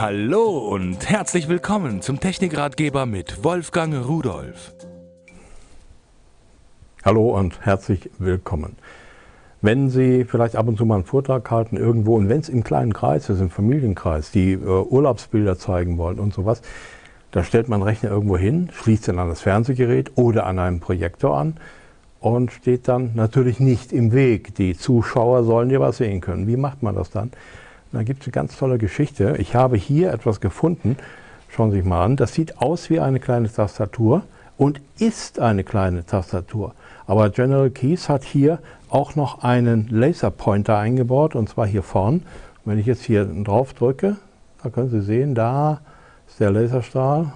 Hallo und herzlich willkommen zum Technikratgeber mit Wolfgang Rudolf. Hallo und herzlich willkommen. Wenn Sie vielleicht ab und zu mal einen Vortrag halten irgendwo und wenn es im kleinen Kreis ist, im Familienkreis, die äh, Urlaubsbilder zeigen wollen und sowas, da stellt man den Rechner irgendwo hin, schließt ihn an das Fernsehgerät oder an einen Projektor an und steht dann natürlich nicht im Weg. Die Zuschauer sollen ja was sehen können. Wie macht man das dann? Da gibt es eine ganz tolle Geschichte. Ich habe hier etwas gefunden. Schauen Sie sich mal an. Das sieht aus wie eine kleine Tastatur und ist eine kleine Tastatur. Aber General Keys hat hier auch noch einen Laserpointer eingebaut und zwar hier vorn. wenn ich jetzt hier drauf drücke, da können Sie sehen, da ist der Laserstrahl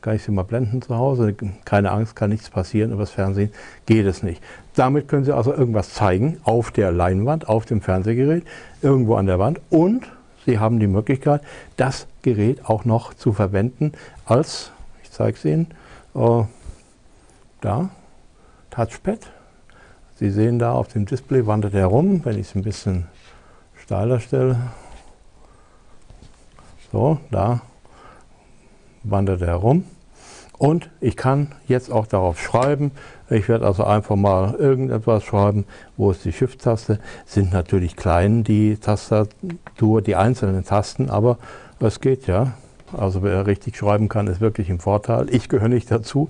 kann ich Sie mal blenden zu Hause. Keine Angst, kann nichts passieren. Übers Fernsehen geht es nicht. Damit können Sie also irgendwas zeigen auf der Leinwand, auf dem Fernsehgerät, irgendwo an der Wand. Und Sie haben die Möglichkeit, das Gerät auch noch zu verwenden als, ich zeige es Ihnen, äh, da, Touchpad. Sie sehen da auf dem Display wandert er rum, wenn ich es ein bisschen steiler stelle. So, da wandert er herum. Und ich kann jetzt auch darauf schreiben. Ich werde also einfach mal irgendetwas schreiben. Wo ist die Shift-Taste? Sind natürlich klein die Tastatur, die einzelnen Tasten, aber es geht ja. Also wer richtig schreiben kann, ist wirklich im Vorteil. Ich gehöre nicht dazu.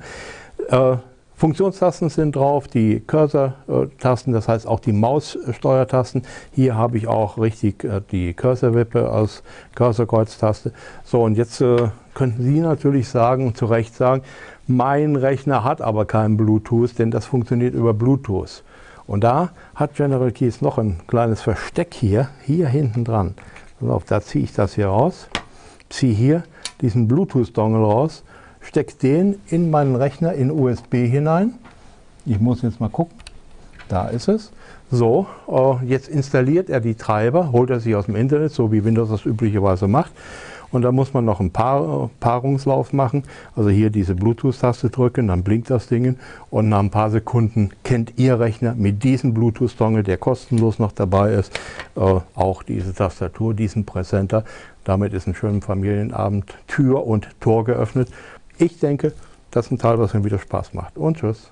Äh, Funktionstasten sind drauf, die Cursor-Tasten, das heißt auch die Maussteuertasten. Hier habe ich auch richtig äh, die Cursor-Wippe als Cursor-Kreuztaste. So, und jetzt äh, könnten Sie natürlich sagen, zu Recht sagen, mein Rechner hat aber kein Bluetooth, denn das funktioniert über Bluetooth. Und da hat General Keys noch ein kleines Versteck hier, hier hinten dran. Da ziehe ich das hier raus, ziehe hier diesen Bluetooth-Dongle raus stecke den in meinen Rechner in USB hinein. Ich muss jetzt mal gucken. Da ist es. So, äh, jetzt installiert er die Treiber, holt er sie aus dem Internet, so wie Windows das üblicherweise macht. Und da muss man noch einen Paar, Paarungslauf machen. Also hier diese Bluetooth-Taste drücken, dann blinkt das Ding. Und nach ein paar Sekunden kennt Ihr Rechner mit diesem Bluetooth-Dongle, der kostenlos noch dabei ist, äh, auch diese Tastatur, diesen Präsenter. Damit ist ein schöner Familienabend Tür und Tor geöffnet. Ich denke, das ist ein Teil, was mir wieder Spaß macht. Und tschüss.